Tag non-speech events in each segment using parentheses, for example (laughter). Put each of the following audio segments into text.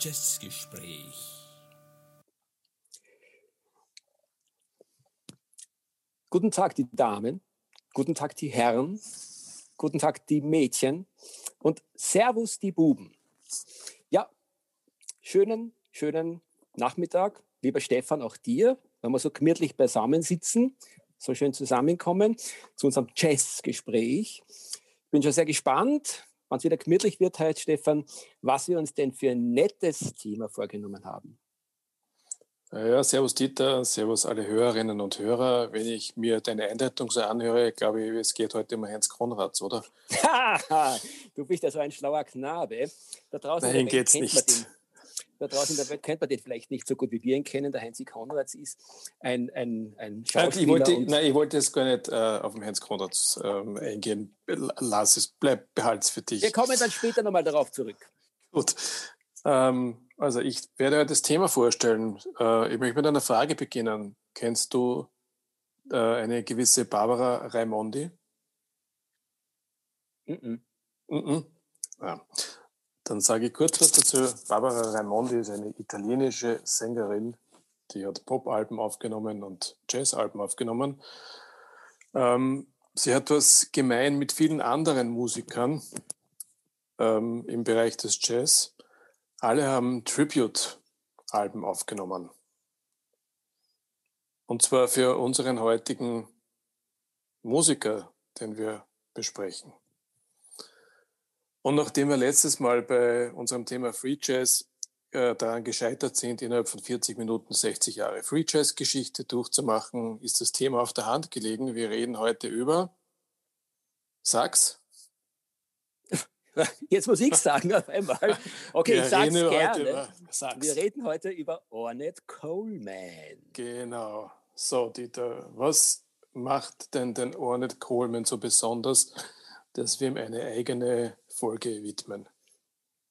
Jazzgespräch. Guten Tag, die Damen. Guten Tag, die Herren. Guten Tag, die Mädchen. Und Servus, die Buben. Ja, schönen, schönen Nachmittag, lieber Stefan, auch dir, wenn wir so gemütlich beisammen sitzen, so schön zusammenkommen zu unserem Jazzgespräch. Ich bin schon sehr gespannt, wenn es wieder gemütlich wird heute, Stefan, was wir uns denn für ein nettes Thema vorgenommen haben. Ja, servus Dieter, servus alle Hörerinnen und Hörer. Wenn ich mir deine Einleitung so anhöre, glaube ich, es geht heute um Heinz Konrads, oder? (laughs) du bist ja so ein schlauer Knabe. Da draußen Nein, geht's nicht da draußen in der Welt kennt man den vielleicht nicht so gut, wie wir ihn kennen. Der Heinz Konrads ist ein, ein, ein Schauspieler. Ich wollte, nein, ich wollte jetzt gar nicht äh, auf den Heinz Konrads ähm, eingehen. Lass es, bleib, behalte es für dich. Wir kommen dann später nochmal darauf zurück. Gut. Ähm, also ich werde heute das Thema vorstellen. Äh, ich möchte mit einer Frage beginnen. Kennst du äh, eine gewisse Barbara Raimondi? Mm -mm. Mm -mm. Ja. Dann sage ich kurz was dazu. Barbara Raimondi ist eine italienische Sängerin, die hat Pop-Alben aufgenommen und Jazz-Alben aufgenommen. Ähm, sie hat was gemein mit vielen anderen Musikern ähm, im Bereich des Jazz. Alle haben Tribute-Alben aufgenommen. Und zwar für unseren heutigen Musiker, den wir besprechen. Und nachdem wir letztes Mal bei unserem Thema Free Jazz äh, daran gescheitert sind, innerhalb von 40 Minuten 60 Jahre Free Jazz Geschichte durchzumachen, ist das Thema auf der Hand gelegen. Wir reden heute über Sax. (laughs) Jetzt muss ich sagen auf einmal. Okay, wir ich sage es gerne. Wir reden heute über Ornette Coleman. Genau. So, Dieter, was macht denn den Ornette Coleman so besonders, dass wir ihm eine eigene Folge widmen.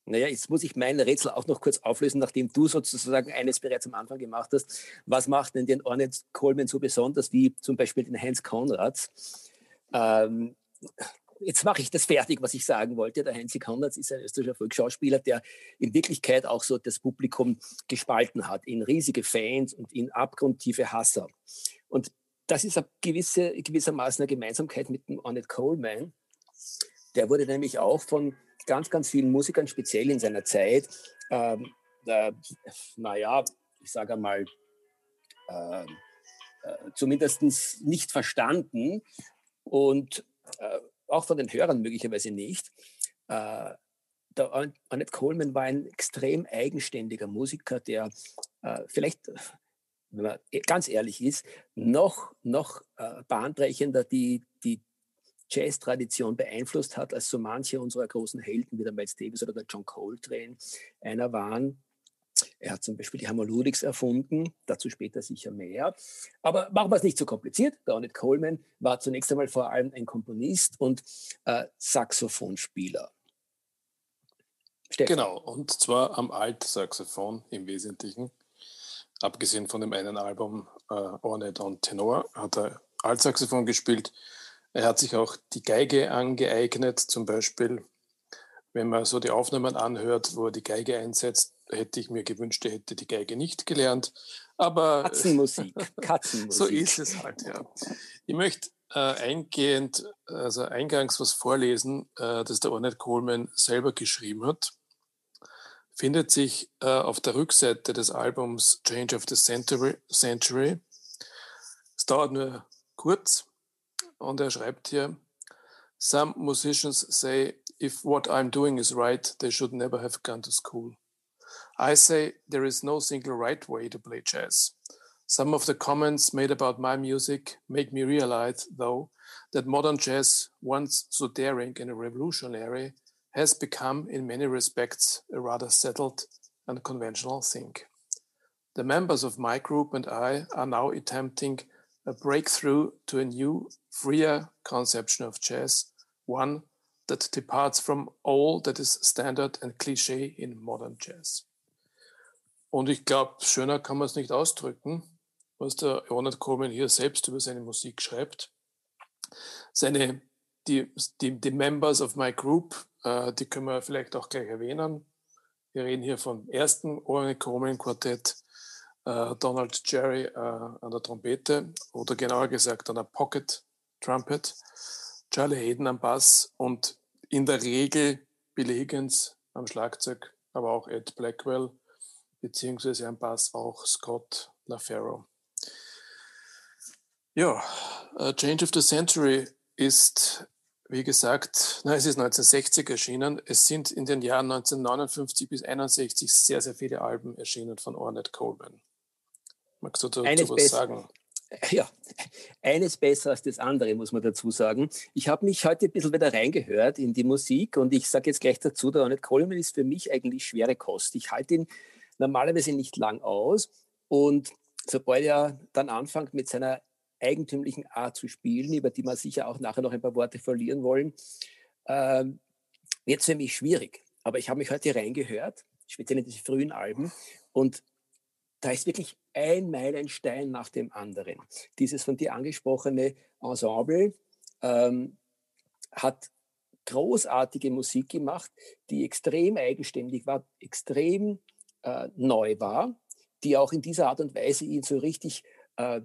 Naja, jetzt muss ich mein Rätsel auch noch kurz auflösen, nachdem du sozusagen eines bereits am Anfang gemacht hast. Was macht denn den Ornette Coleman so besonders wie zum Beispiel den Heinz Konrads? Ähm, jetzt mache ich das fertig, was ich sagen wollte. Der Heinz Konrads ist ein österreichischer Volksschauspieler, der in Wirklichkeit auch so das Publikum gespalten hat in riesige Fans und in abgrundtiefe Hasser. Und das ist eine gewisse, gewissermaßen eine Gemeinsamkeit mit dem Ornette Coleman. Der wurde nämlich auch von ganz, ganz vielen Musikern, speziell in seiner Zeit, ähm, äh, naja, ich sage einmal, äh, äh, zumindest nicht verstanden und äh, auch von den Hörern möglicherweise nicht. Äh, der Annette Coleman war ein extrem eigenständiger Musiker, der äh, vielleicht wenn man ganz ehrlich ist, noch, noch äh, bahnbrechender die, die Jazz-Tradition beeinflusst hat, als so manche unserer großen Helden wie der Miles Davis oder der John Coltrane einer waren. Er hat zum Beispiel die Hammerludics erfunden, dazu später sicher mehr. Aber machen wir es nicht so kompliziert. Garnet Coleman war zunächst einmal vor allem ein Komponist und äh, Saxophonspieler. Stefan. Genau, und zwar am Altsaxophon im Wesentlichen. Abgesehen von dem einen Album äh, Ornette und Tenor hat er Altsaxophon gespielt er hat sich auch die Geige angeeignet, zum Beispiel, wenn man so die Aufnahmen anhört, wo er die Geige einsetzt, hätte ich mir gewünscht, er hätte die Geige nicht gelernt. Aber Katzenmusik, (laughs) Katzenmusik. so ist es halt, ja. Ich möchte äh, eingehend, also eingangs was vorlesen, äh, das der Ornette Coleman selber geschrieben hat. Findet sich äh, auf der Rückseite des Albums Change of the Century. Century. Es dauert nur kurz. Und er schreibt hier, Some musicians say if what I'm doing is right, they should never have gone to school. I say there is no single right way to play jazz. Some of the comments made about my music make me realize, though, that modern jazz, once so daring and revolutionary, has become, in many respects, a rather settled and conventional thing. The members of my group and I are now attempting a breakthrough to a new, freer conception of jazz, one that departs from all that is standard and cliché in modern jazz. Und ich glaube, schöner kann man es nicht ausdrücken, was der Ronald Coleman hier selbst über seine Musik schreibt. Seine, die, die, die Members of my group, äh, die können wir vielleicht auch gleich erwähnen. Wir reden hier vom ersten Ornette Coleman Quartett, äh, Donald Jerry äh, an der Trompete oder genauer gesagt an der Pocket Trumpet, Charlie Hayden am Bass und in der Regel Bill Higgins am Schlagzeug, aber auch Ed Blackwell, beziehungsweise am Bass auch Scott LaFaro. Ja, uh, Change of the Century ist, wie gesagt, na, es ist 1960 erschienen. Es sind in den Jahren 1959 bis 1961 sehr, sehr viele Alben erschienen von Ornette Coleman. Magst du dazu was sagen? Ja, eines besser als das andere, muss man dazu sagen. Ich habe mich heute ein bisschen wieder reingehört in die Musik und ich sage jetzt gleich dazu, der Ornette Coleman ist für mich eigentlich schwere Kost. Ich halte ihn normalerweise nicht lang aus und sobald er dann anfängt mit seiner eigentümlichen Art zu spielen, über die wir sicher auch nachher noch ein paar Worte verlieren wollen, äh, wird es für mich schwierig. Aber ich habe mich heute reingehört, speziell in diese frühen Alben, und da ist wirklich ein Meilenstein nach dem anderen. Dieses von dir angesprochene Ensemble ähm, hat großartige Musik gemacht, die extrem eigenständig war, extrem äh, neu war, die auch in dieser Art und Weise ihn so richtig äh,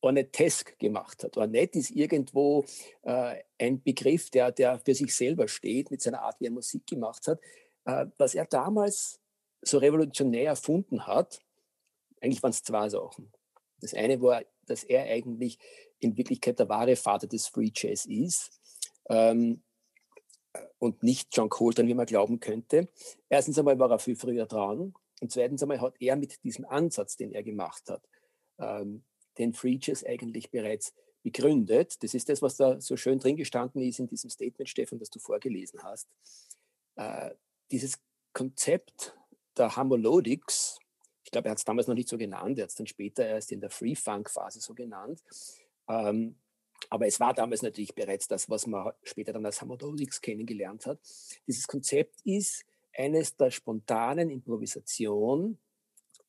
Ornettesk gemacht hat. Ornette ist irgendwo äh, ein Begriff, der, der für sich selber steht, mit seiner Art, wie er Musik gemacht hat. Äh, was er damals so revolutionär erfunden hat, eigentlich waren es zwei Sachen. Das eine war, dass er eigentlich in Wirklichkeit der wahre Vater des Free Jazz ist ähm, und nicht John Coltrane, wie man glauben könnte. Erstens einmal war er viel früher dran und zweitens einmal hat er mit diesem Ansatz, den er gemacht hat, ähm, den Free Jazz eigentlich bereits begründet. Das ist das, was da so schön drin gestanden ist in diesem Statement, Stefan, das du vorgelesen hast. Äh, dieses Konzept der Harmolodics, ich glaube, er hat es damals noch nicht so genannt, er hat es dann später erst in der Free-Funk-Phase so genannt. Ähm, aber es war damals natürlich bereits das, was man später dann als Harmolodics kennengelernt hat. Dieses Konzept ist eines der spontanen Improvisation,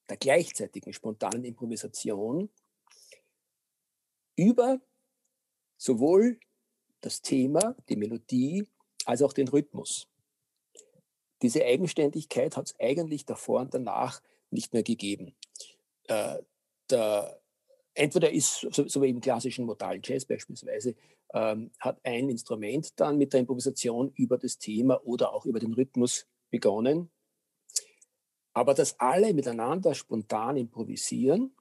der gleichzeitigen spontanen Improvisation über sowohl das Thema, die Melodie, als auch den Rhythmus. Diese Eigenständigkeit hat es eigentlich davor und danach nicht mehr gegeben. Äh, der, entweder ist, so, so, wie im klassischen modalen Jazz beispielsweise, ähm, hat ein Instrument dann mit der Improvisation über das Thema oder auch über den Rhythmus begonnen. Aber dass alle miteinander spontan improvisieren,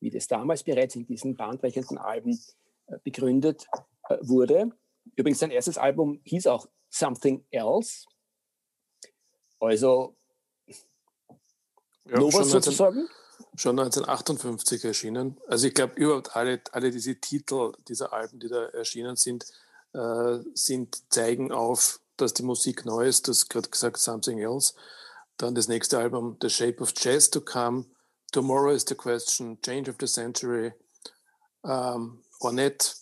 wie das damals bereits in diesen bahnbrechenden Alben äh, begründet äh, wurde. Übrigens, sein erstes Album hieß auch Something Else. Also, ja, Novas sozusagen. Schon 1958 erschienen. Also ich glaube, überhaupt alle, alle diese Titel dieser Alben, die da erschienen sind, äh, sind zeigen auf, dass die Musik neu ist. Das gerade gesagt, Something Else. Dann das nächste Album, The Shape of Jazz to Come, Tomorrow is the Question, Change of the Century, ähm, Ornette,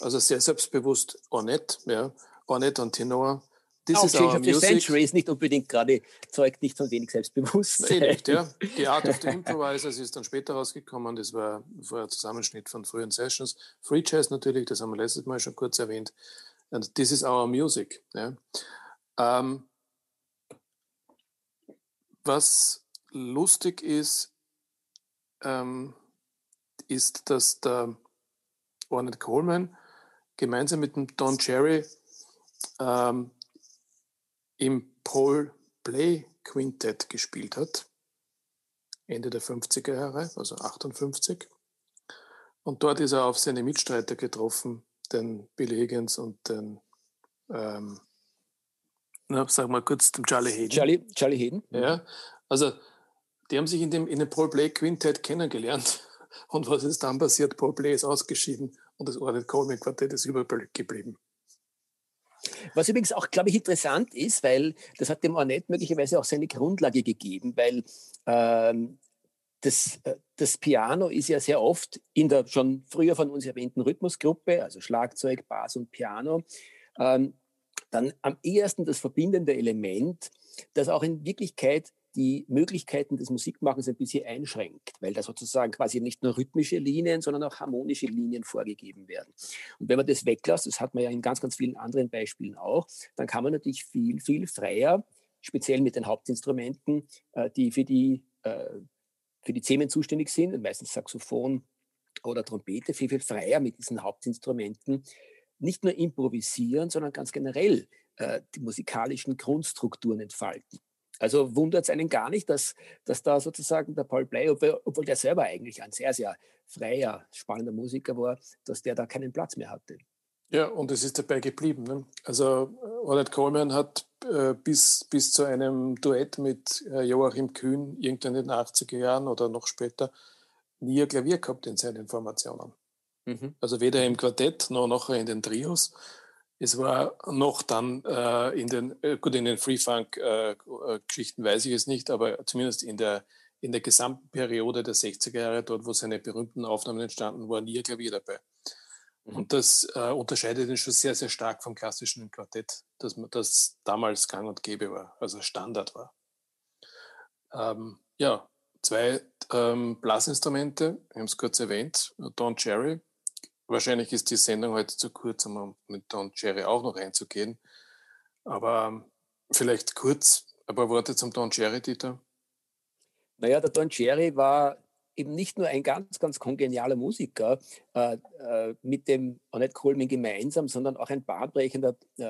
also sehr selbstbewusst Ornette, ja, Ornette und Tenor. This Auch Change of the Century ist nicht unbedingt gerade, zeugt nicht von wenig Selbstbewusstsein. Nee, nicht, ja. Die Art of the (laughs) Improvisers ist dann später rausgekommen, das war, ein Zusammenschnitt von frühen Sessions. Free Jazz natürlich, das haben wir letztes Mal schon kurz erwähnt. And this is our music. Ja. Ähm, was lustig ist, ähm, ist, dass der Ornette Coleman gemeinsam mit dem Don Cherry ähm, im Paul Play Quintett gespielt hat, Ende der 50er Jahre, also 58. Und dort ist er auf seine Mitstreiter getroffen, den Bill Higgins und den, ähm, na, sag mal kurz, den Charlie Hayden. Charlie, Charlie Hayden. Ja, also die haben sich in dem, in dem Paul Blake Quintett kennengelernt. (laughs) Und was ist dann passiert? Paul Blake ist ausgeschieden und das Ornette Coleman Quartett ist übergeblieben. Was übrigens auch, glaube ich, interessant ist, weil das hat dem Ornette möglicherweise auch seine Grundlage gegeben, weil ähm, das, äh, das Piano ist ja sehr oft in der schon früher von uns erwähnten Rhythmusgruppe, also Schlagzeug, Bass und Piano, ähm, dann am ehesten das verbindende Element, das auch in Wirklichkeit die Möglichkeiten des Musikmachens ein bisschen einschränkt, weil da sozusagen quasi nicht nur rhythmische Linien, sondern auch harmonische Linien vorgegeben werden. Und wenn man das weglässt, das hat man ja in ganz, ganz vielen anderen Beispielen auch, dann kann man natürlich viel, viel freier speziell mit den Hauptinstrumenten, äh, die für die, äh, für die Themen zuständig sind, meistens Saxophon oder Trompete, viel, viel freier mit diesen Hauptinstrumenten nicht nur improvisieren, sondern ganz generell äh, die musikalischen Grundstrukturen entfalten. Also wundert es einen gar nicht, dass, dass da sozusagen der Paul Bley, obwohl, der selber eigentlich ein sehr, sehr freier, spannender Musiker war, dass der da keinen Platz mehr hatte. Ja, und es ist dabei geblieben. Ne? Also Ornette Coleman hat äh, bis, bis zu einem Duett mit äh, Joachim Kühn irgendwann in den 80er Jahren oder noch später nie ein Klavier gehabt in seinen Formationen. Mhm. Also weder im Quartett noch nachher in den Trios. Es war noch dann äh, in den, äh, gut, in den Free-Funk-Geschichten äh, weiß ich es nicht, aber zumindest in der, in der gesamten Periode der 60er Jahre, dort, wo seine berühmten Aufnahmen entstanden, war nie ein Klavier dabei. Mhm. Und das äh, unterscheidet ihn schon sehr, sehr stark vom klassischen Quartett, das, das damals gang und gäbe war, also Standard war. Ähm, ja, zwei ähm, Blasinstrumente, wir haben es kurz erwähnt, Don Cherry, Wahrscheinlich ist die Sendung heute zu kurz, um mit Don Cherry auch noch einzugehen. Aber ähm, vielleicht kurz ein paar Worte zum Don Cherry, Dieter. Naja, der Don Cherry war eben nicht nur ein ganz, ganz kongenialer Musiker äh, äh, mit dem Annette Coleman gemeinsam, sondern auch ein bahnbrechender äh,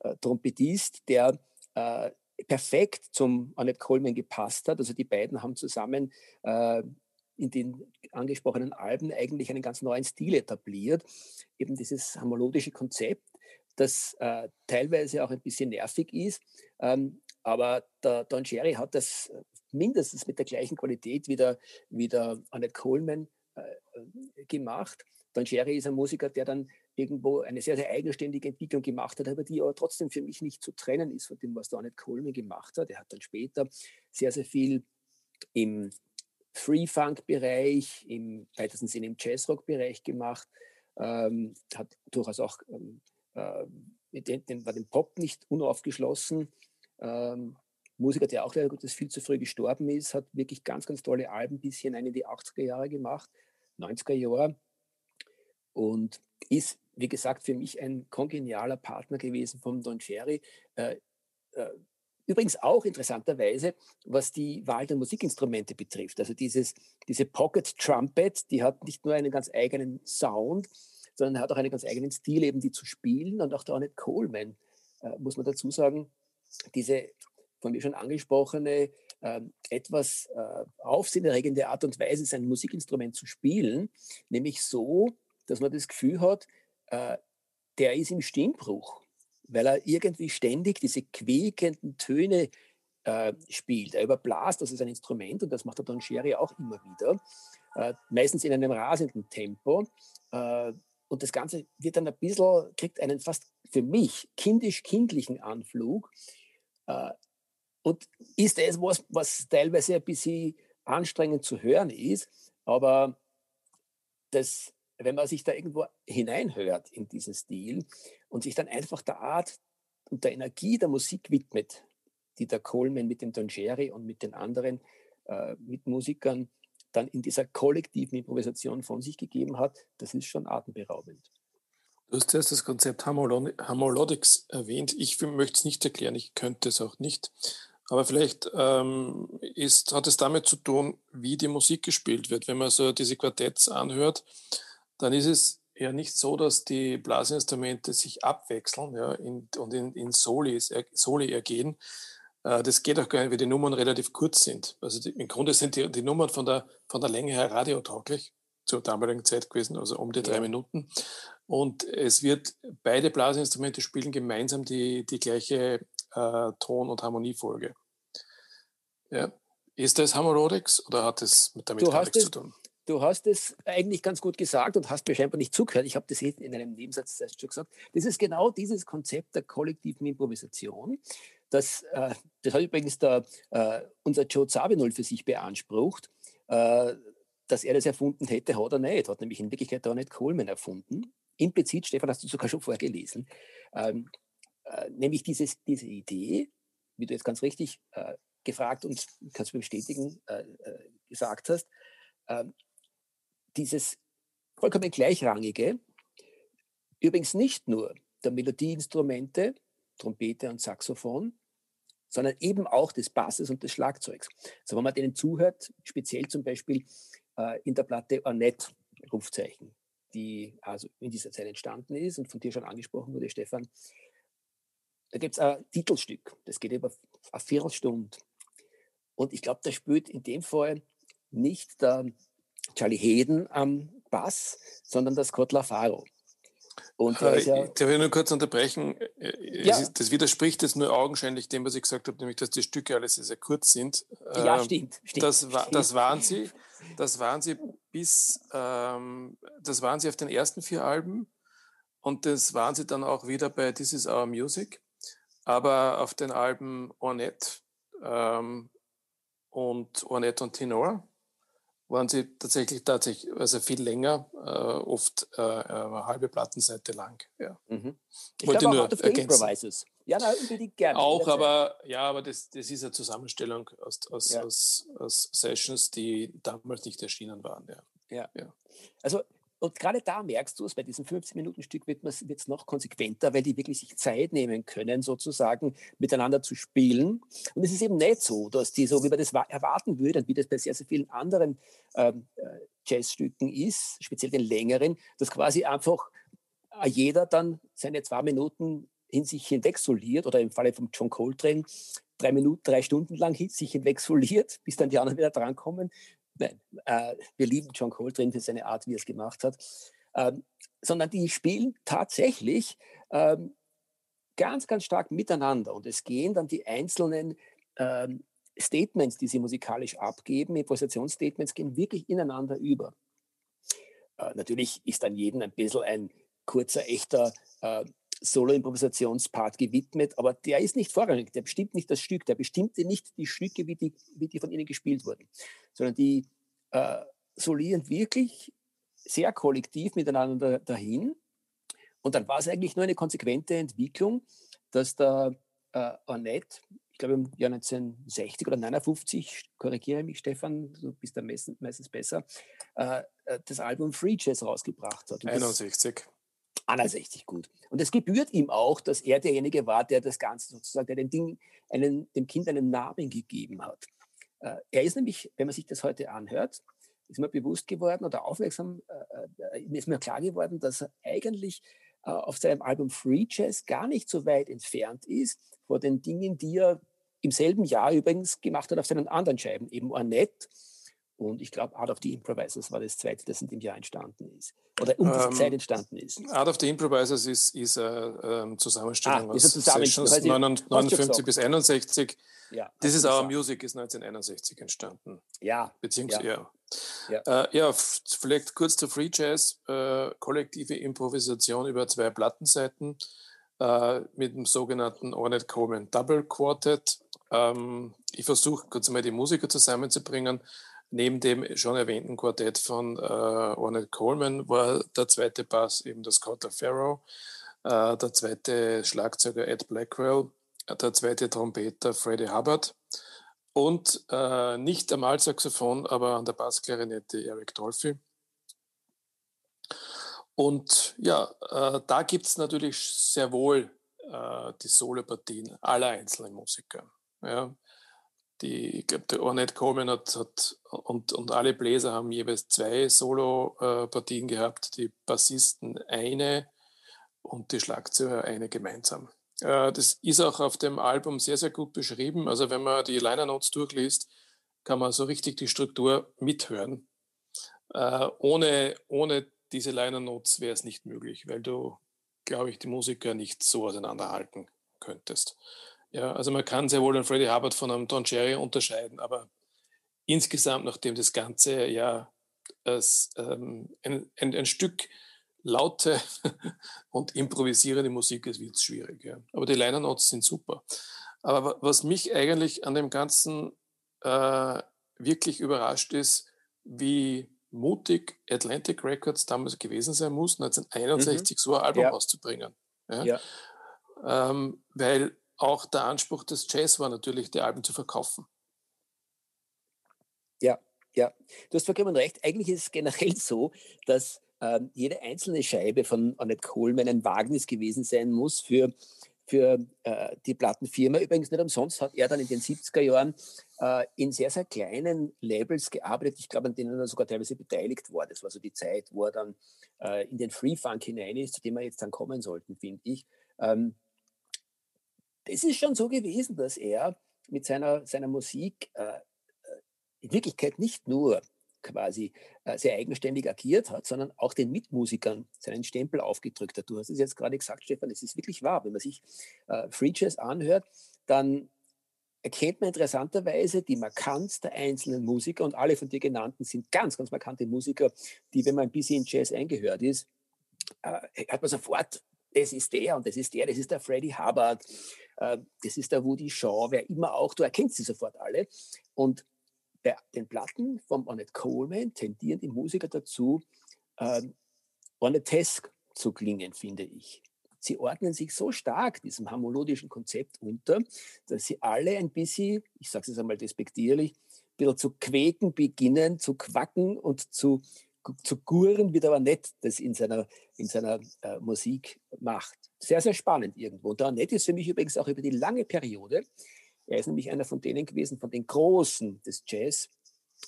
äh Trompetist, der äh, perfekt zum Annette Coleman gepasst hat. Also die beiden haben zusammen äh, in den angesprochenen Alben eigentlich einen ganz neuen Stil etabliert. Eben dieses harmonische Konzept, das äh, teilweise auch ein bisschen nervig ist. Ähm, aber der Don Cherry hat das mindestens mit der gleichen Qualität wie der, wie der Annette Coleman äh, gemacht. Don Cherry ist ein Musiker, der dann irgendwo eine sehr, sehr eigenständige Entwicklung gemacht hat, aber die aber trotzdem für mich nicht zu trennen ist von dem, was der Annette Coleman gemacht hat. Er hat dann später sehr, sehr viel im Free-Funk-Bereich, im weitesten Sinne im Jazzrock-Bereich gemacht, ähm, hat durchaus auch äh, den, den, war dem Pop nicht unaufgeschlossen. Ähm, Musiker, der auch leider Gottes viel zu früh gestorben ist, hat wirklich ganz, ganz tolle Alben bis hinein in die 80er Jahre gemacht, 90er Jahre und ist, wie gesagt, für mich ein kongenialer Partner gewesen vom Don Cherry. Äh, äh, Übrigens auch interessanterweise, was die Wahl der Musikinstrumente betrifft. Also dieses, diese Pocket Trumpet, die hat nicht nur einen ganz eigenen Sound, sondern hat auch einen ganz eigenen Stil, eben die zu spielen. Und auch der Ornette Coleman, äh, muss man dazu sagen, diese von mir schon angesprochene, äh, etwas äh, aufsehenerregende Art und Weise, sein Musikinstrument zu spielen, nämlich so, dass man das Gefühl hat, äh, der ist im Stimmbruch weil er irgendwie ständig diese quiekenden Töne äh, spielt. Er überblast, das ist ein Instrument und das macht der Don Cherry auch immer wieder, äh, meistens in einem rasenden Tempo. Äh, und das Ganze wird dann ein bisschen, kriegt einen fast für mich kindisch-kindlichen Anflug äh, und ist es was, was teilweise ein bisschen anstrengend zu hören ist, aber das wenn man sich da irgendwo hineinhört in diesen Stil und sich dann einfach der Art und der Energie der Musik widmet, die der Coleman mit dem Don Cherry und mit den anderen äh, Mitmusikern dann in dieser kollektiven Improvisation von sich gegeben hat, das ist schon atemberaubend. Du hast zuerst das Konzept Harmolodics erwähnt. Ich möchte es nicht erklären, ich könnte es auch nicht. Aber vielleicht ähm, ist, hat es damit zu tun, wie die Musik gespielt wird. Wenn man so diese Quartetts anhört, dann ist es ja nicht so, dass die Blasinstrumente sich abwechseln ja, in, und in, in Soli, Soli ergehen. Äh, das geht auch gar nicht, weil die Nummern relativ kurz sind. Also die, im Grunde sind die, die Nummern von der, von der Länge her radiotauglich zur damaligen Zeit gewesen, also um die drei ja. Minuten. Und es wird, beide Blasinstrumente spielen gemeinsam die, die gleiche äh, Ton- und Harmoniefolge. Ja. Ist das Harmonics oder hat es damit gar nichts zu tun? Du hast es eigentlich ganz gut gesagt und hast mir scheinbar nicht zugehört. Ich habe das in einem Nebensatz erst schon gesagt. Das ist genau dieses Konzept der kollektiven Improvisation. Das, äh, das hat übrigens der, äh, unser Joe Zabinol für sich beansprucht. Äh, dass er das erfunden hätte, hat er nicht. Hat nämlich in Wirklichkeit auch nicht Coleman erfunden. Implizit, Stefan, hast du sogar schon vorgelesen. Ähm, äh, nämlich dieses, diese Idee, wie du jetzt ganz richtig äh, gefragt und kannst du bestätigen, äh, gesagt hast, ähm, dieses vollkommen gleichrangige, übrigens nicht nur der Melodieinstrumente, Trompete und Saxophon, sondern eben auch des Basses und des Schlagzeugs. Also wenn man denen zuhört, speziell zum Beispiel äh, in der Platte Ornette, Rufzeichen, die also in dieser Zeit entstanden ist und von dir schon angesprochen wurde, Stefan, da gibt es ein Titelstück, das geht über eine Viertelstunde. Und ich glaube, da spielt in dem Fall nicht der Charlie Heden am Bass, sondern der Scott LaFaro. Und äh, ja, darf ich nur kurz unterbrechen? Äh, ja. Ist, das widerspricht jetzt nur augenscheinlich dem, was ich gesagt habe, nämlich, dass die Stücke alle sehr, sehr kurz sind. Ja, ähm, stimmt. stimmt das, das, waren sie. Das waren sie bis, ähm, das waren sie auf den ersten vier Alben und das waren sie dann auch wieder bei This Is Our Music. Aber auf den Alben Ornette ähm, und Ornette und Tenor waren sie tatsächlich tatsächlich also viel länger, äh, oft äh, eine halbe Plattenseite lang. Ja. Mhm. Ich Wollte nur ergänzen. Ja, na, unbedingt gerne. Auch, aber ja, aber das, das ist eine Zusammenstellung aus, aus, ja. aus, aus Sessions, die damals nicht erschienen waren. Ja. Ja. ja. Also und gerade da merkst du es, bei diesem 15-Minuten-Stück wird es noch konsequenter, weil die wirklich sich Zeit nehmen können, sozusagen miteinander zu spielen. Und es ist eben nicht so, dass die so, wie man das erwarten würde und wie das bei sehr, sehr vielen anderen ähm, äh, Jazzstücken ist, speziell den längeren, dass quasi einfach äh, jeder dann seine zwei Minuten in sich hinweg soliert oder im Falle von John Coltrane drei Minuten, drei Stunden lang sich hinweg soliert, bis dann die anderen wieder drankommen. Nein, äh, wir lieben John Coltrane für seine Art, wie er es gemacht hat, ähm, sondern die spielen tatsächlich ähm, ganz, ganz stark miteinander und es gehen dann die einzelnen ähm, Statements, die sie musikalisch abgeben, Improvisationsstatements, gehen wirklich ineinander über. Äh, natürlich ist dann jedem ein bisschen ein kurzer, echter äh, Solo-Improvisationspart gewidmet, aber der ist nicht vorrangig, der bestimmt nicht das Stück, der bestimmt nicht die Stücke, wie die, wie die von ihnen gespielt wurden, sondern die äh, solieren wirklich sehr kollektiv miteinander dahin. Und dann war es eigentlich nur eine konsequente Entwicklung, dass der äh, Ornette, ich glaube im Jahr 1960 oder 59, korrigiere mich Stefan, du bist da meistens, besser, äh, äh das Album Free Jazz rausgebracht hat. Und 61. 61 gut. Und es gebührt ihm auch, dass er derjenige war, der das Ganze sozusagen, der dem, Ding, einen, dem Kind einen Namen gegeben hat. Er ist nämlich, wenn man sich das heute anhört, ist mir bewusst geworden oder aufmerksam, äh, ist mir klar geworden, dass er eigentlich auf seinem Album Free Jazz gar nicht so weit entfernt ist vor den Dingen, die er im selben Jahr übrigens gemacht hat auf seinen anderen Scheiben, eben Ornette und ich glaube, Art of the Improvisers war das zweite, das in dem Jahr entstanden ist. Oder um diese ähm, Zeit entstanden ist. Art of the Improvisers ist, ist eine ähm, Zusammenstellung ah, aus Sessions 59 bis 61. Ja, das ist Our Music ist 1961 entstanden. Ja. Beziehungsweise, ja. Ja, ja. Äh, ja vielleicht kurz zu Free Jazz. Äh, kollektive Improvisation über zwei Plattenseiten äh, mit dem sogenannten Ornette Coleman Double Quartet. Ähm, ich versuche kurz einmal die Musiker zusammenzubringen. Neben dem schon erwähnten Quartett von äh, Ornette Coleman war der zweite Bass eben der Scott Farrow, äh, der zweite Schlagzeuger Ed Blackwell, der zweite Trompeter Freddie Hubbard und äh, nicht am Altsaxophon, aber an der Bassklarinette Eric Dolphy. Und ja, äh, da gibt es natürlich sehr wohl äh, die Solopartien aller einzelnen Musiker. Ja die, ich glaube, der Ornette Coleman hat, hat und, und alle Bläser haben jeweils zwei Solo-Partien gehabt, die Bassisten eine und die Schlagzeuger eine gemeinsam. Äh, das ist auch auf dem Album sehr, sehr gut beschrieben. Also wenn man die Liner Notes durchliest, kann man so richtig die Struktur mithören. Äh, ohne, ohne diese Liner Notes wäre es nicht möglich, weil du, glaube ich, die Musiker nicht so auseinanderhalten könntest. Ja, also man kann sehr wohl einen Freddie Hubbard von einem Don Cherry unterscheiden, aber insgesamt, nachdem das Ganze ja als, ähm, ein, ein, ein, Stück laute (laughs) und improvisierende Musik ist, wird es schwierig. Ja. Aber die Liner Notes sind super. Aber was mich eigentlich an dem Ganzen äh, wirklich überrascht ist, wie mutig Atlantic Records damals gewesen sein muss, 1961 mhm. so ein Album ja. rauszubringen. Ja? ja. Ähm, weil auch der Anspruch des Jazz war natürlich, die Alben zu verkaufen. Ja, ja. Du hast vollkommen recht. Eigentlich ist es generell so, dass ähm, jede einzelne Scheibe von Annette Coleman ein Wagnis gewesen sein muss für für äh, die Plattenfirma. Übrigens nicht umsonst hat er dann in den 70er Jahren äh, in sehr, sehr kleinen Labels gearbeitet. Ich glaube, an denen er sogar teilweise beteiligt war. Das war so die Zeit, wo er dann äh, in den Free Funk hinein ist, zu dem wir jetzt dann kommen sollten, finde ich. Ähm, das ist schon so gewesen, dass er mit seiner, seiner Musik äh, äh, in Wirklichkeit nicht nur quasi äh, sehr eigenständig agiert hat, sondern auch den Mitmusikern seinen Stempel aufgedrückt hat. Du hast es jetzt gerade gesagt, Stefan, es ist wirklich wahr. Wenn man sich äh, Free Jazz anhört, dann erkennt man interessanterweise die Markanz der einzelnen Musiker und alle von dir genannten sind ganz, ganz markante Musiker, die, wenn man ein bisschen in Jazz eingehört ist, äh, hat man sofort, das ist der und das ist der, das ist der Freddie Hubbard, äh, das ist der Woody Shaw, wer immer auch, du erkennst sie sofort alle. Und bei den Platten von Ornette Coleman tendieren die Musiker dazu, ähm, Ornettesk zu klingen, finde ich. Sie ordnen sich so stark diesem harmonischen Konzept unter, dass sie alle ein bisschen, ich sage es einmal despektierlich, ein bisschen zu quäken beginnen, zu quacken und zu, zu gurren, wie der Ornette das in seiner, in seiner äh, Musik macht. Sehr, sehr spannend irgendwo. Und der Ornette ist für mich übrigens auch über die lange Periode er ist nämlich einer von denen gewesen, von den Großen des Jazz,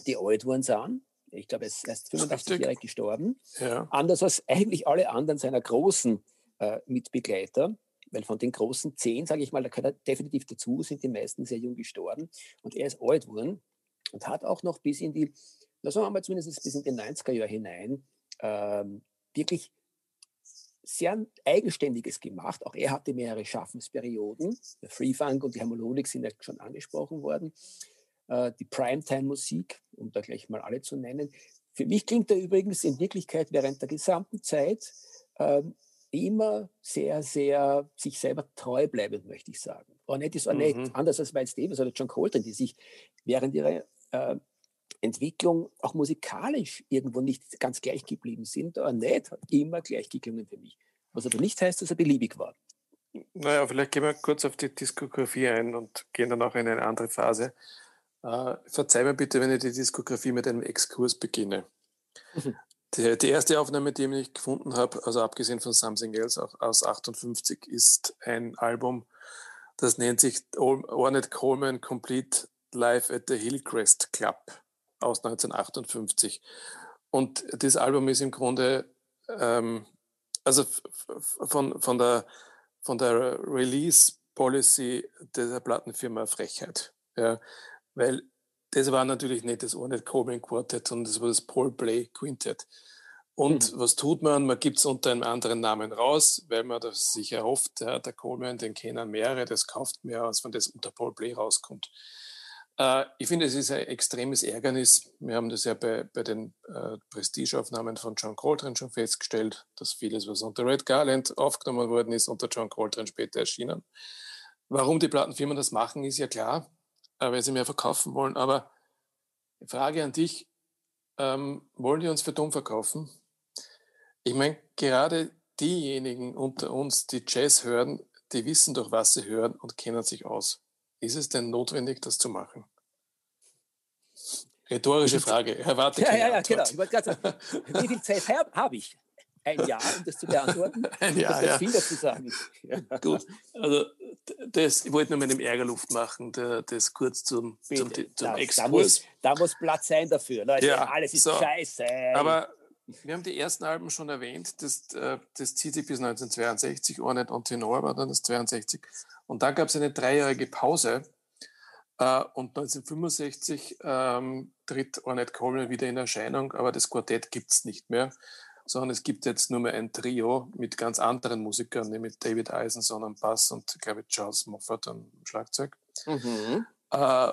die alt worden sind. Ich glaube, er ist erst 85-jährig gestorben. Ja. Anders als eigentlich alle anderen seiner großen äh, Mitbegleiter, weil von den großen zehn, sage ich mal, da gehört er definitiv dazu, sind die meisten sehr jung gestorben. Und er ist alt worden und hat auch noch bis in die, sagen wir mal zumindest bis in die 90er Jahre hinein, ähm, wirklich sehr Eigenständiges gemacht. Auch er hatte mehrere Schaffensperioden. Der Free Funk und die Harmonik sind ja schon angesprochen worden. Äh, die Primetime-Musik, um da gleich mal alle zu nennen. Für mich klingt er übrigens in Wirklichkeit während der gesamten Zeit ähm, immer sehr, sehr sich selber treu bleibend, möchte ich sagen. Ornette ist Ornette, mhm. anders als Miles Davis oder John Coltrane, die sich während ihrer äh, Entwicklung auch musikalisch irgendwo nicht ganz gleich geblieben sind. Ornette hat immer gleich geklungen für mich. Was aber nicht heißt, dass er beliebig war. Naja, vielleicht gehen wir kurz auf die Diskografie ein und gehen dann auch in eine andere Phase. Äh, verzeih mir bitte, wenn ich die Diskografie mit einem Exkurs beginne. Mhm. Die, die, erste Aufnahme, die ich gefunden habe, also abgesehen von Something Else auch aus 58, ist ein Album, das nennt sich Ornette Coleman Complete Live at the Hillcrest Club aus 1958. Und das Album ist im Grunde, ähm, also von, von der, von der Release-Policy der Plattenfirma Frechheit. Ja, weil das war natürlich nicht das Ornette Coleman Quartet, sondern das war das Paul Play Quintet. Und mhm. was tut man? Man gibt es unter einem anderen Namen raus, weil man das sich erhofft, ja, der Coleman, den kennen mehrere, das kauft mehr, als wenn das unter Paul Play rauskommt. Äh, ich finde, es ist ein extremes Ärgernis. Wir haben das ja bei, bei den äh, Prestigeaufnahmen von John Coltrane schon festgestellt, dass vieles, was unter Red Garland aufgenommen worden ist, unter John Coltrane später erschienen. Warum die Plattenfirmen das machen, ist ja klar, äh, weil sie mehr verkaufen wollen. Aber Frage an dich, ähm, wollen die uns für dumm verkaufen? Ich meine, gerade diejenigen unter uns, die Jazz hören, die wissen doch, was sie hören und kennen sich aus. Ist es denn notwendig, das zu machen? Rhetorische Frage. Erwarte ja, ja, ja, genau. Ich wollte gerade sagen, wie viel Zeit habe hab ich? Ein Jahr, um das zu beantworten? (laughs) Ein Jahr, das ja. viel dazu sagen. (laughs) Gut, also das, ich wollte nur mit dem Ärgerluft machen, das kurz zum, zum, zum da, Exkurs. Da muss, da muss Platz sein dafür. Leute, ja, alles ist so. scheiße. Aber wir haben die ersten Alben schon erwähnt, das, äh, das zieht sich bis 1962, Ornette und Tenor war dann das 62. Und dann gab es eine dreijährige Pause äh, und 1965 ähm, tritt Ornette Coleman wieder in Erscheinung, aber das Quartett gibt es nicht mehr, sondern es gibt jetzt nur mehr ein Trio mit ganz anderen Musikern, nämlich David Eisenson am Bass und, glaube ich, Charles Moffat am Schlagzeug. Mhm. Äh,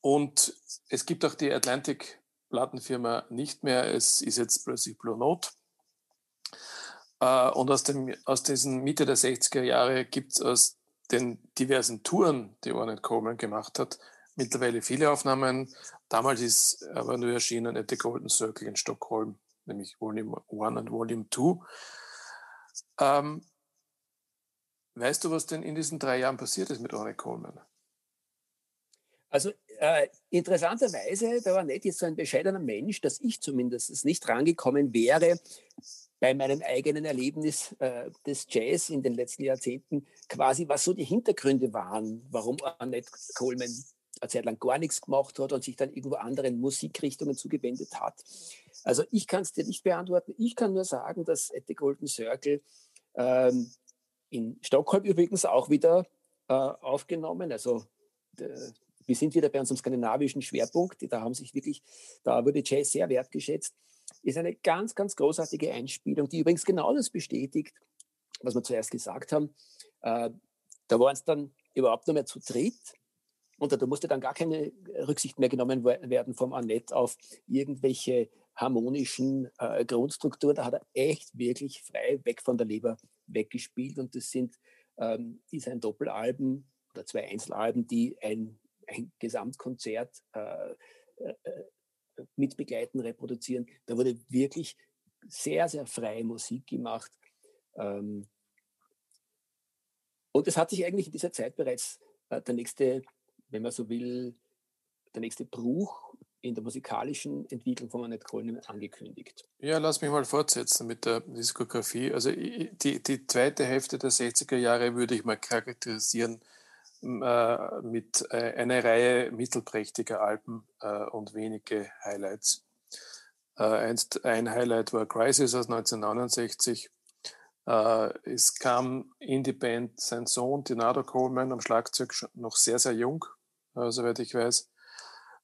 und es gibt auch die Atlantic Plattenfirma nicht mehr. Es ist jetzt plötzlich Blue Note. Äh, und aus, dem, aus diesen Mitte der 60er Jahre gibt es aus den diversen Touren, die Ornette Coleman gemacht hat, mittlerweile viele Aufnahmen. Damals ist aber nur erschienen at the Golden Circle in Stockholm, nämlich Volume 1 und Volume 2. Ähm, weißt du, was denn in diesen drei Jahren passiert ist mit Ornette Coleman? Also äh, interessanterweise, da war nicht jetzt so ein bescheidener Mensch, dass ich zumindest nicht rangekommen wäre, bei meinem eigenen Erlebnis äh, des Jazz in den letzten Jahrzehnten, quasi was so die Hintergründe waren, warum Annette Coleman eine Zeit lang gar nichts gemacht hat und sich dann irgendwo anderen Musikrichtungen zugewendet hat. Also ich kann es dir nicht beantworten. Ich kann nur sagen, dass at the Golden Circle ähm, in Stockholm übrigens auch wieder äh, aufgenommen. Also wir sind wieder bei unserem skandinavischen Schwerpunkt. Da haben sich wirklich, da wurde Jazz sehr wertgeschätzt. Ist eine ganz, ganz großartige Einspielung, die übrigens genau das bestätigt, was wir zuerst gesagt haben. Äh, da waren es dann überhaupt nur mehr zu dritt. Und da musste dann gar keine Rücksicht mehr genommen werden vom Annette auf irgendwelche harmonischen äh, Grundstrukturen. Da hat er echt wirklich frei weg von der Leber weggespielt. Und das sind ähm, ist ein Doppelalben oder zwei Einzelalben, die ein, ein Gesamtkonzert äh, äh, äh, mit reproduzieren. Da wurde wirklich sehr, sehr freie Musik gemacht. Ähm, und es hat sich eigentlich in dieser Zeit bereits äh, der nächste, wenn man so will, der nächste Bruch in der musikalischen Entwicklung von Annette Coleman angekündigt. Ja, lass mich mal fortsetzen mit der Diskografie. Also die, die zweite Hälfte der 60er Jahre würde ich mal charakterisieren äh, mit äh, einer Reihe mittelprächtiger Alben äh, und wenige Highlights. Äh, einst, ein Highlight war Crisis aus 1969. Äh, es kam in die Band sein Sohn, Dinado Coleman, am Schlagzeug noch sehr, sehr jung, soweit ich weiß.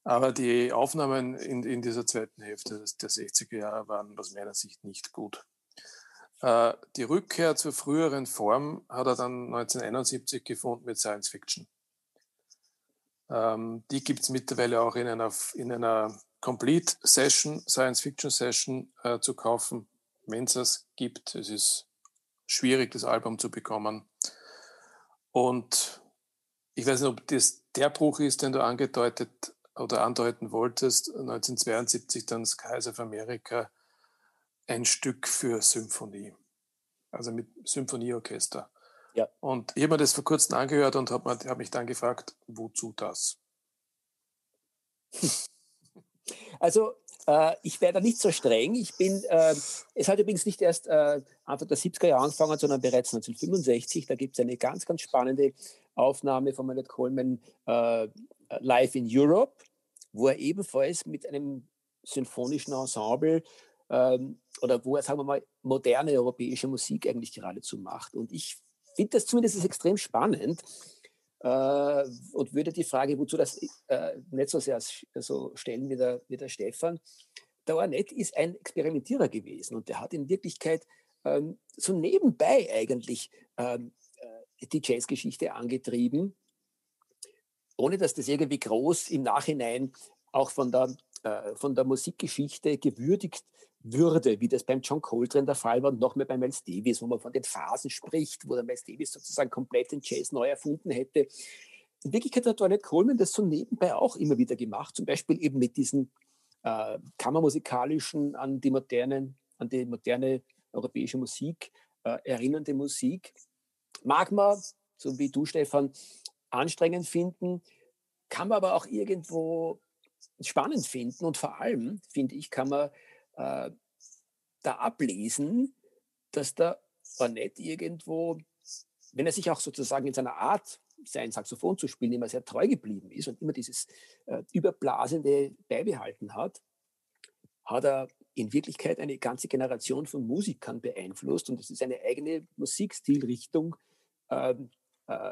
Aber die Aufnahmen in, in dieser zweiten Hälfte der 60er Jahre waren aus meiner Sicht nicht gut. Äh, die Rückkehr zur früheren Form hat er dann 1971 gefunden mit Science Fiction. Ähm, die gibt es mittlerweile auch in einer, in einer Complete Session, Science Fiction Session äh, zu kaufen, wenn es es gibt. Es ist schwierig, das Album zu bekommen. Und ich weiß nicht, ob das der Bruch ist, den du angedeutet oder andeuten wolltest, 1972 dann das Kaiser of America ein Stück für Symphonie, also mit Symphonieorchester. Ja. Und ich habe mir das vor kurzem angehört und habe hab mich dann gefragt, wozu das? (laughs) Also äh, ich wäre da nicht so streng. Ich bin, äh, es hat übrigens nicht erst äh, Anfang der 70er Jahre angefangen, sondern bereits 1965. Da gibt es eine ganz, ganz spannende Aufnahme von Maynard Coleman äh, live in Europe, wo er ebenfalls mit einem symphonischen Ensemble ähm, oder wo er, sagen wir mal, moderne europäische Musik eigentlich geradezu macht. Und ich finde das zumindest extrem spannend äh, und würde die Frage, wozu das äh, nicht so sehr so stellen wie der, wie der Stefan. Der Ornett ist ein Experimentierer gewesen und der hat in Wirklichkeit ähm, so nebenbei eigentlich ähm, äh, die Jazzgeschichte angetrieben ohne dass das irgendwie groß im Nachhinein auch von der, äh, von der Musikgeschichte gewürdigt würde, wie das beim John Coltrane der Fall war und noch mehr bei Miles Davis, wo man von den Phasen spricht, wo der Miles Davis sozusagen komplett den Jazz neu erfunden hätte. In Wirklichkeit hat Ornette Coleman das so nebenbei auch immer wieder gemacht, zum Beispiel eben mit diesen äh, kammermusikalischen, an die, modernen, an die moderne europäische Musik äh, erinnernde Musik. Mag man, so wie du, Stefan, anstrengend finden, kann man aber auch irgendwo spannend finden und vor allem, finde ich, kann man äh, da ablesen, dass der Ornette irgendwo, wenn er sich auch sozusagen in seiner Art, sein Saxophon zu spielen, immer sehr treu geblieben ist und immer dieses äh, Überblasende beibehalten hat, hat er in Wirklichkeit eine ganze Generation von Musikern beeinflusst und es ist eine eigene Musikstilrichtung, ähm, äh,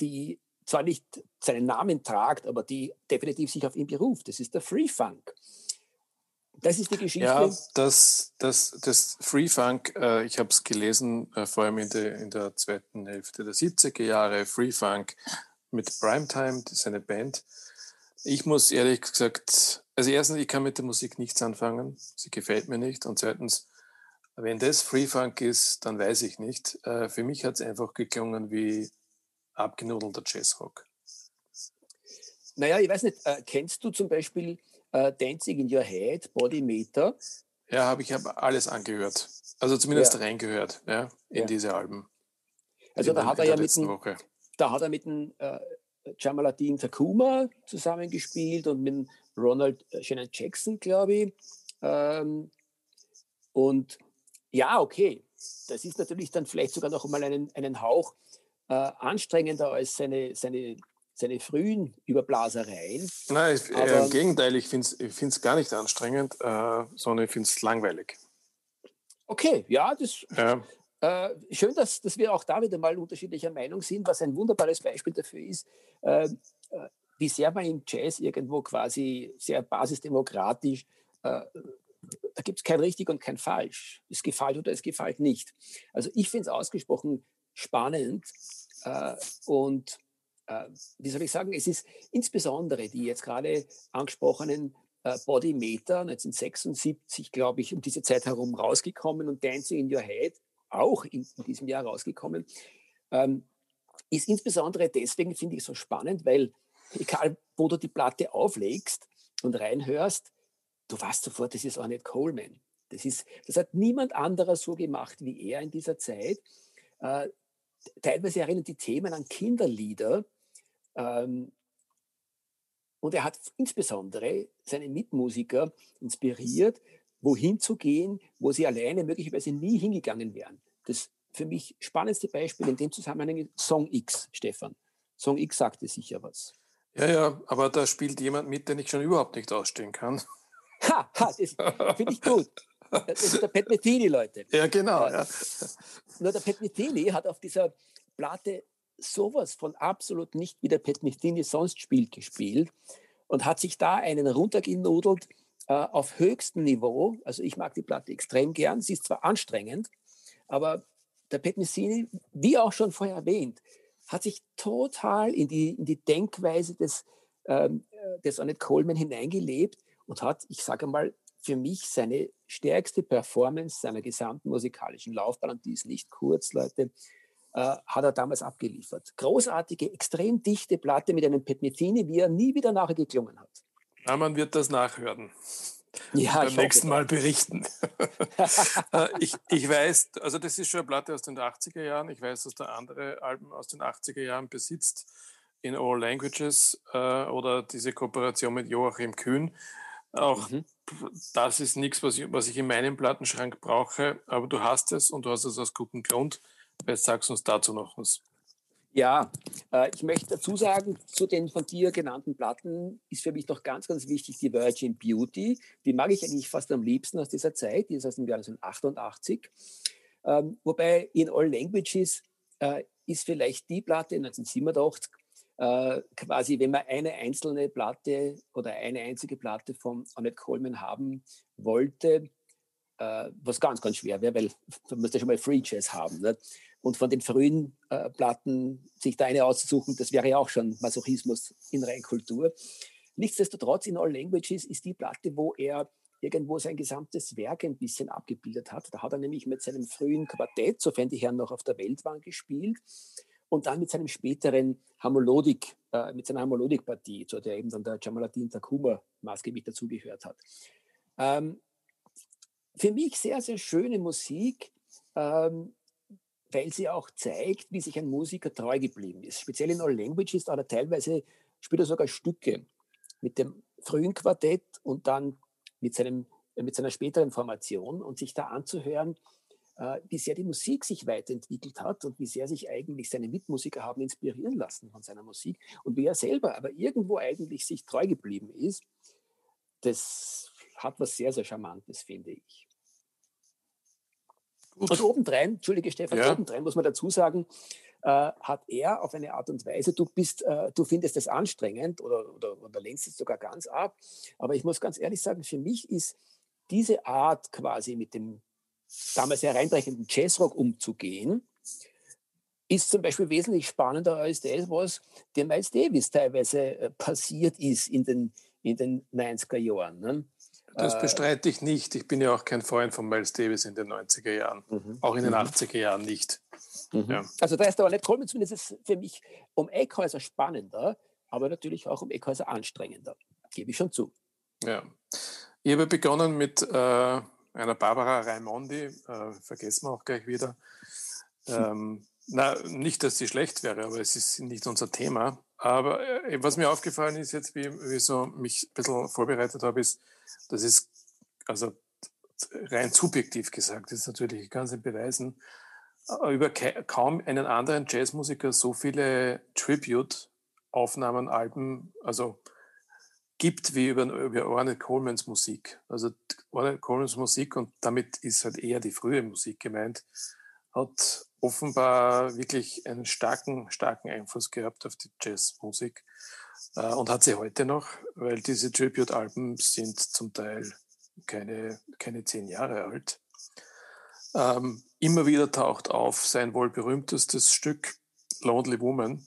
die zwar nicht seinen Namen tragt, aber die definitiv sich auf ihn beruft. Das ist der Free Funk. Das ist die Geschichte. Ja, das, das, das Free Funk, äh, ich habe es gelesen, äh, vor allem in der, in der zweiten Hälfte der 70er Jahre, Free Funk mit Primetime, das ist eine Band. Ich muss ehrlich gesagt, also erstens, ich kann mit der Musik nichts anfangen, sie gefällt mir nicht. Und zweitens, wenn das Free Funk ist, dann weiß ich nicht. Äh, für mich hat es einfach geklungen wie abgenudelter Jazzrock. Naja, ich weiß nicht, äh, kennst du zum Beispiel äh, Dancing in Your Head, Body Meter? Ja, habe ich hab alles angehört. Also zumindest ja. reingehört ja, in ja. diese Alben. Also da hat, er ja mit dem, da hat er mit dem äh, Jamaluddin Takuma zusammengespielt und mit Ronald äh, Shannon Jackson, glaube ich. Ähm, und ja, okay, das ist natürlich dann vielleicht sogar noch mal einen, einen Hauch äh, anstrengender als seine, seine, seine frühen Überblasereien. Nein, ich, äh, im Gegenteil, ich finde es gar nicht anstrengend, äh, sondern ich finde es langweilig. Okay, ja, das ja. Äh, schön, dass, dass wir auch da wieder mal unterschiedlicher Meinung sind, was ein wunderbares Beispiel dafür ist, äh, äh wie sehr man im Jazz irgendwo quasi sehr basisdemokratisch, äh, da gibt es kein richtig und kein falsch. Es gefällt oder es gefällt nicht. Also ich finde es ausgesprochen spannend äh, und äh, wie soll ich sagen, es ist insbesondere die jetzt gerade angesprochenen äh, Bodymeter 1976, glaube ich, um diese Zeit herum rausgekommen und Dancing in Your Head auch in, in diesem Jahr rausgekommen, ähm, ist insbesondere deswegen, finde ich, so spannend, weil egal, wo du die Platte auflegst und reinhörst, du weißt sofort, das ist nicht Coleman. Das, ist, das hat niemand anderer so gemacht wie er in dieser Zeit. Äh, teilweise erinnern die Themen an Kinderlieder. Ähm, und er hat insbesondere seine Mitmusiker inspiriert, wohin zu gehen, wo sie alleine möglicherweise nie hingegangen wären. Das für mich spannendste Beispiel in dem Zusammenhang ist Song X, Stefan. Song X sagte sicher was. Ja, ja, aber da spielt jemand mit, den ich schon überhaupt nicht ausstehen kann. Ha, ha das finde ich gut. (laughs) Das (laughs) ist der Pat Metheny, Leute. Ja, genau. Ja. Nur der Pat Metheny hat auf dieser Platte sowas von absolut nicht, wie der Pat Metheny sonst spielt, gespielt und hat sich da einen runtergenudelt äh, auf höchstem Niveau. Also ich mag die Platte extrem gern. Sie ist zwar anstrengend, aber der Pat Metheny, wie auch schon vorher erwähnt, hat sich total in die, in die Denkweise des, ähm, des Annette Coleman hineingelebt und hat, ich sage mal, für mich seine stärkste Performance seiner gesamten musikalischen Laufbahn, und die ist nicht kurz, Leute, äh, hat er damals abgeliefert. Großartige, extrem dichte Platte mit einem Petmetini, wie er nie wieder nachher geklungen hat. Ja, man wird das nachhören. Ja, beim nächsten Mal berichten. (laughs) Äh, ich, ich weiß, also das ist schon eine Platte aus den 80er Jahren. Ich weiß, dass der andere Alben aus den 80er Jahren besitzt, in All Languages äh, oder diese Kooperation mit Joachim Kühn. Auch mhm. das ist nichts, was ich, was ich in meinem Plattenschrank brauche, aber du hast es und du hast es aus gutem Grund. Jetzt sagst du uns dazu noch was. Ja, äh, ich möchte dazu sagen, zu den von dir genannten Platten ist für mich noch ganz, ganz wichtig die Virgin Beauty. Die mag ich eigentlich fast am liebsten aus dieser Zeit, die ist aus dem Jahr 1988. Ähm, wobei in All Languages äh, ist vielleicht die Platte 1987 äh, quasi, wenn man eine einzelne Platte oder eine einzige Platte von Annette Coleman haben wollte, äh, was ganz, ganz schwer wäre, weil man müsste schon mal Free Jazz haben. Nicht? Und von den frühen äh, Platten sich da eine auszusuchen, das wäre ja auch schon Masochismus in Reinkultur. Nichtsdestotrotz, in All Languages ist die Platte, wo er irgendwo sein gesamtes Werk ein bisschen abgebildet hat. Da hat er nämlich mit seinem frühen Quartett, sofern die Herren noch auf der Welt waren, gespielt und dann mit seinem späteren Hamolodik, äh, mit seiner Hamolodik-Partie, zu der eben dann der Jamaluddin Takuma maßgeblich dazugehört hat. Ähm, für mich sehr, sehr schöne Musik, ähm, weil sie auch zeigt, wie sich ein Musiker treu geblieben ist. Speziell in All Languages, da er teilweise spielt er sogar Stücke mit dem frühen Quartett und dann mit, seinem, mit seiner späteren Formation und sich da anzuhören, wie sehr die Musik sich weiterentwickelt hat und wie sehr sich eigentlich seine Mitmusiker haben inspirieren lassen von seiner Musik und wie er selber aber irgendwo eigentlich sich treu geblieben ist, das hat was sehr, sehr Charmantes, finde ich. Gut. Und obendrein, entschuldige Stefan, ja. obendrein muss man dazu sagen, äh, hat er auf eine Art und Weise, du bist, äh, du findest es anstrengend oder, oder, oder lehnst es sogar ganz ab. Aber ich muss ganz ehrlich sagen, für mich ist diese Art quasi mit dem damals hereinbrechenden Jazzrock umzugehen, ist zum Beispiel wesentlich spannender als das, was dem Miles Davis teilweise äh, passiert ist in den, in den 90er Jahren. Ne? Das äh, bestreite ich nicht. Ich bin ja auch kein Freund von Miles Davis in den 90er Jahren. Mhm. Auch in den mhm. 80er Jahren nicht. Mhm. Ja. Also da ist der Ornette Coleman zumindest für mich um Eckhäuser spannender, aber natürlich auch um Eckhäuser anstrengender. Gebe ich schon zu. Ja. Ich habe begonnen mit äh, einer Barbara Raimondi, äh, vergessen wir auch gleich wieder. Ähm, na, nicht, dass sie schlecht wäre, aber es ist nicht unser Thema. aber äh, was mir aufgefallen ist jetzt, wie, wie so mich ein bisschen vorbereitet habe, ist, das ist also rein subjektiv gesagt, ist natürlich, ich kann es nicht beweisen, äh, über kaum einen anderen Jazzmusiker so viele Tribute-Aufnahmen, Alben, also gibt wie über, über Ornette Colemans Musik. Also Ornette Colemans Musik, und damit ist halt eher die frühe Musik gemeint, hat offenbar wirklich einen starken, starken Einfluss gehabt auf die Jazzmusik äh, und hat sie heute noch, weil diese Tribute-Alben sind zum Teil keine, keine zehn Jahre alt. Ähm, immer wieder taucht auf sein wohl berühmtestes Stück Lonely Woman.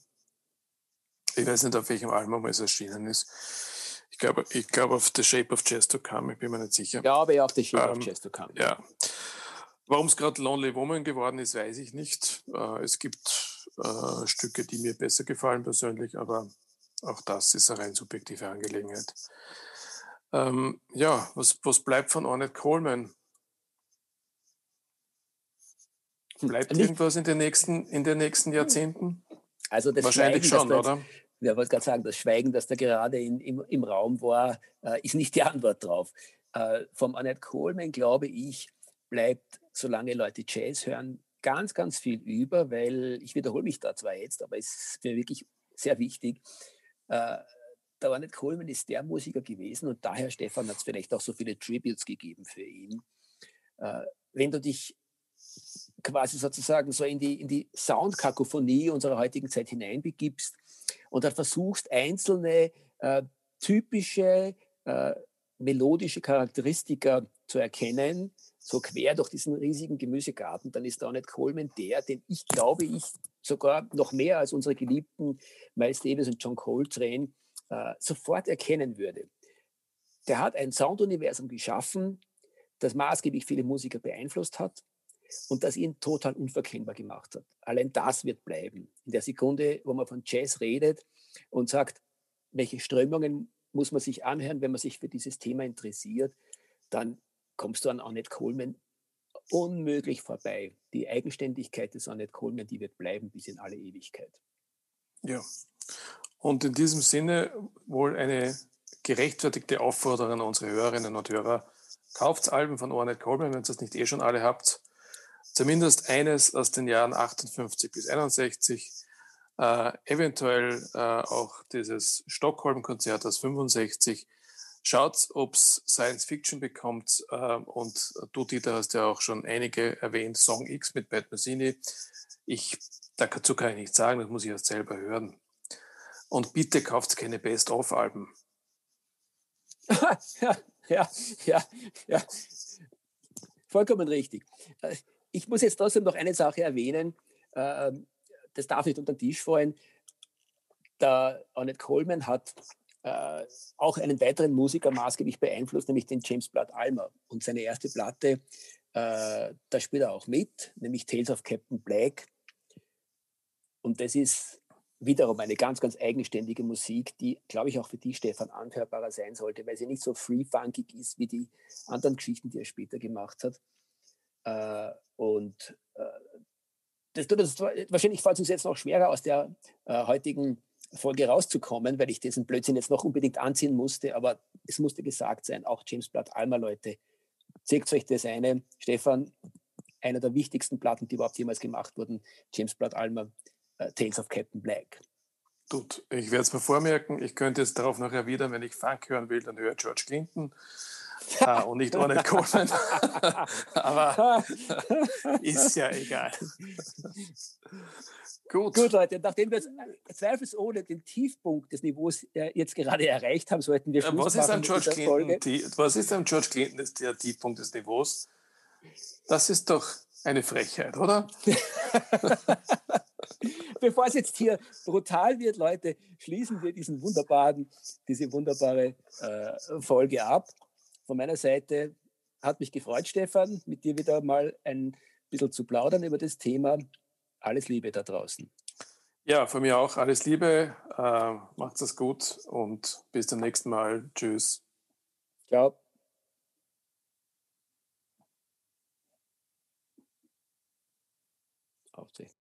Ich weiß nicht, auf welchem Album es erschienen ist. Ich glaube, ich glaube auf The Shape of Jazz to Come, ich bin mir nicht sicher. Ja, aber auf The Shape ähm, of Jazz to Come. Ja. Warum es gerade Lonely Woman geworden ist, weiß ich nicht. Äh, es gibt äh, Stücke, die mir besser gefallen persönlich, aber auch das ist eine rein subjektive Angelegenheit. Ähm, ja, was, was bleibt von Ornette Coleman? Bleibt Nicht, irgendwas in den nächsten, in den nächsten Jahrzehnten? Also das Wahrscheinlich Schweigen, schon, oder? Ja, wollte gerade sagen, das Schweigen, das da gerade in, im, im Raum war, äh, ist nicht die Antwort drauf. Äh, vom Annette Coleman, glaube ich, bleibt, solange Leute Jazz hören, ganz, ganz viel über, weil ich wiederhole mich da zwar jetzt, aber es ist mir wirklich sehr wichtig. Äh, der Ornette Coleman ist der Musiker gewesen und daher, Stefan, hat es vielleicht auch so viele Tributes gegeben für ihn. Äh, wenn du dich quasi sozusagen so in die, in die Soundkakophonie unserer heutigen Zeit hineinbegibst und dann versuchst, einzelne äh, typische äh, melodische Charakteristika zu erkennen, so quer durch diesen riesigen Gemüsegarten, dann ist da nicht Coleman der, den ich glaube, ich sogar noch mehr als unsere geliebten Miles Davis und John Coltrane äh, sofort erkennen würde. Der hat ein Sounduniversum geschaffen, das maßgeblich viele Musiker beeinflusst hat und das ihn total unverkennbar gemacht hat. Allein das wird bleiben. In der Sekunde, wo man von Jazz redet und sagt, welche Strömungen muss man sich anhören, wenn man sich für dieses Thema interessiert, dann kommst du an Annette Coleman unmöglich vorbei. Die Eigenständigkeit des Annette Coleman, die wird bleiben bis in alle Ewigkeit. Ja, und in diesem Sinne wohl eine gerechtfertigte Aufforderung an unsere Hörerinnen und Hörer. Kauft Alben von Ornette Coleman, wenn ihr es nicht eh schon alle habt. Zumindest eines aus den Jahren 58 bis 61. Äh, eventuell äh, auch dieses Stockholm-Konzert aus 65. Schaut, ob es Science Fiction bekommt. Äh, und du, Dieter, hast ja auch schon einige erwähnt. Song X mit Pat Messini. Ich, dazu kann ich nichts sagen, das muss ich erst selber hören. Und bitte kauft keine Best-of-Alben. (laughs) ja, ja, ja, ja. Vollkommen richtig. Äh, ich muss jetzt trotzdem noch eine Sache erwähnen. Ähm, das darf nicht unter den Tisch fallen. Der Annette Coleman hat äh, auch einen weiteren Musiker maßgeblich beeinflusst, nämlich den James Blood Almer. Und seine erste Platte, äh, da spielt er auch mit, nämlich Tales of Captain Black. Und das ist wiederum eine ganz, ganz eigenständige Musik, die, glaube ich, auch für die Stefan anhörbarer sein sollte, weil sie nicht so free-funkig ist wie die anderen Geschichten, die er später gemacht hat. Äh, und äh, das, das, wahrscheinlich fällt es uns jetzt noch schwerer, aus der äh, heutigen Folge rauszukommen, weil ich diesen Blödsinn jetzt noch unbedingt anziehen musste, aber es musste gesagt sein, auch James Blatt Alma, Leute, zeigt euch das eine. Stefan, einer der wichtigsten Platten, die überhaupt jemals gemacht wurden, James Blatt Alma, äh, Tales of Captain Black. Gut, ich werde es mir vormerken. Ich könnte jetzt darauf noch erwidern, wenn ich Funk hören will, dann höre George Clinton. Ah, und nicht Ornette Coleman. (laughs) Aber ist ja egal. Gut. Gut, Leute, nachdem wir zweifelsohne den Tiefpunkt des Niveaus äh, jetzt gerade erreicht haben, sollten wir Schluss was ist machen George Clinton, die, Was ist am George Clinton der Tiefpunkt des Niveaus? Das ist doch eine Frechheit, oder? (laughs) Bevor es jetzt hier brutal wird, Leute, schließen wir diesen wunderbaren, diese wunderbare äh, Folge ab. Von meiner Seite hat mich gefreut, Stefan, mit dir wieder mal ein bisschen zu plaudern über das Thema. Alles Liebe da draußen. Ja, von mir auch alles Liebe. Äh, macht's es gut und bis zum nächsten Mal. Tschüss. Ciao. Aufzeichnen.